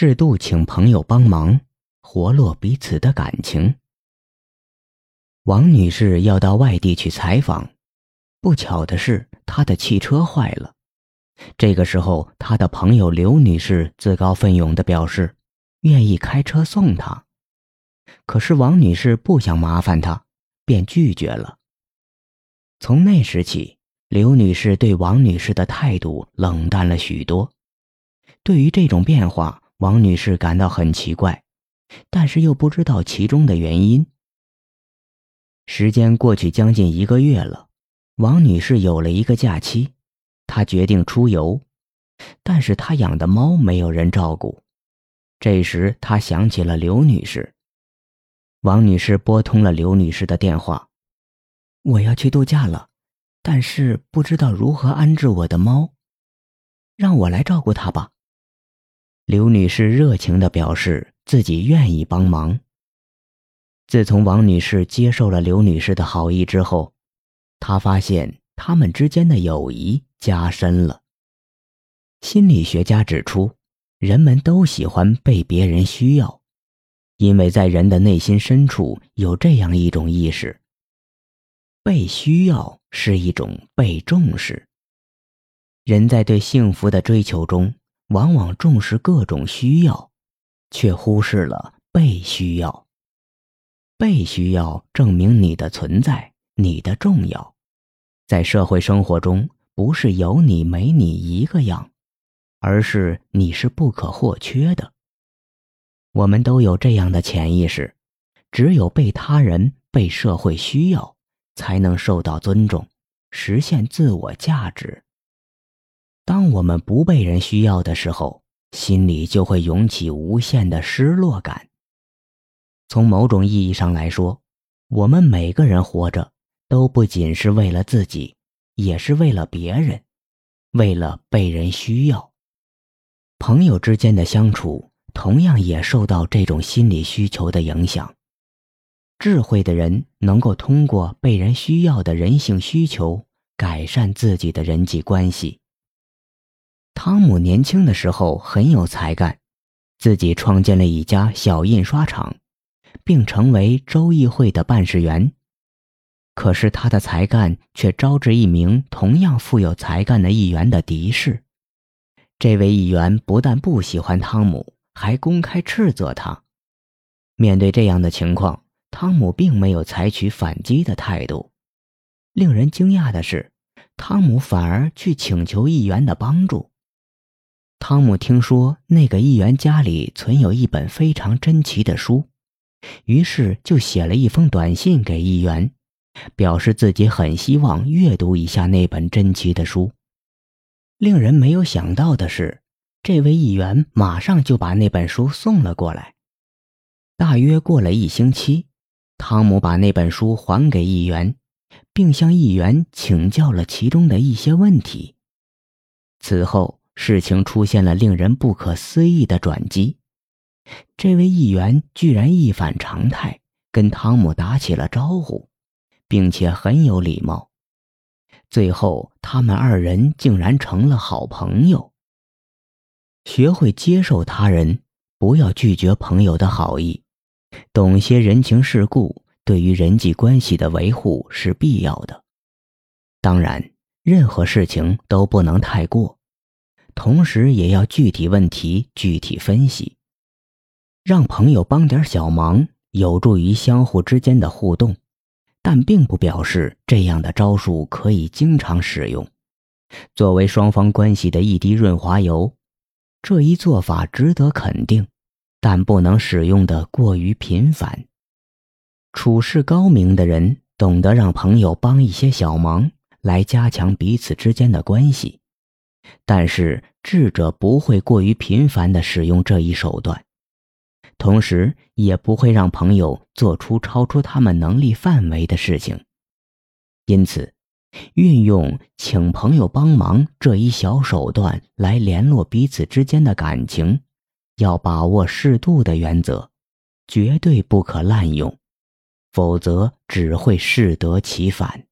适度请朋友帮忙，活络彼此的感情。王女士要到外地去采访，不巧的是，她的汽车坏了。这个时候，她的朋友刘女士自告奋勇地表示，愿意开车送她。可是王女士不想麻烦她，便拒绝了。从那时起，刘女士对王女士的态度冷淡了许多。对于这种变化，王女士感到很奇怪，但是又不知道其中的原因。时间过去将近一个月了，王女士有了一个假期，她决定出游，但是她养的猫没有人照顾。这时，她想起了刘女士。王女士拨通了刘女士的电话：“我要去度假了，但是不知道如何安置我的猫，让我来照顾它吧。”刘女士热情地表示自己愿意帮忙。自从王女士接受了刘女士的好意之后，她发现他们之间的友谊加深了。心理学家指出，人们都喜欢被别人需要，因为在人的内心深处有这样一种意识：被需要是一种被重视。人在对幸福的追求中。往往重视各种需要，却忽视了被需要。被需要证明你的存在，你的重要。在社会生活中，不是有你没你一个样，而是你是不可或缺的。我们都有这样的潜意识：只有被他人、被社会需要，才能受到尊重，实现自我价值。当我们不被人需要的时候，心里就会涌起无限的失落感。从某种意义上来说，我们每个人活着都不仅是为了自己，也是为了别人，为了被人需要。朋友之间的相处同样也受到这种心理需求的影响。智慧的人能够通过被人需要的人性需求，改善自己的人际关系。汤姆年轻的时候很有才干，自己创建了一家小印刷厂，并成为州议会的办事员。可是他的才干却招致一名同样富有才干的议员的敌视。这位议员不但不喜欢汤姆，还公开斥责他。面对这样的情况，汤姆并没有采取反击的态度。令人惊讶的是，汤姆反而去请求议员的帮助。汤姆听说那个议员家里存有一本非常珍奇的书，于是就写了一封短信给议员，表示自己很希望阅读一下那本珍奇的书。令人没有想到的是，这位议员马上就把那本书送了过来。大约过了一星期，汤姆把那本书还给议员，并向议员请教了其中的一些问题。此后。事情出现了令人不可思议的转机，这位议员居然一反常态，跟汤姆打起了招呼，并且很有礼貌。最后，他们二人竟然成了好朋友。学会接受他人，不要拒绝朋友的好意，懂些人情世故，对于人际关系的维护是必要的。当然，任何事情都不能太过。同时，也要具体问题具体分析，让朋友帮点小忙，有助于相互之间的互动，但并不表示这样的招数可以经常使用。作为双方关系的一滴润滑油，这一做法值得肯定，但不能使用的过于频繁。处事高明的人懂得让朋友帮一些小忙，来加强彼此之间的关系。但是智者不会过于频繁地使用这一手段，同时也不会让朋友做出超出他们能力范围的事情。因此，运用请朋友帮忙这一小手段来联络彼此之间的感情，要把握适度的原则，绝对不可滥用，否则只会适得其反。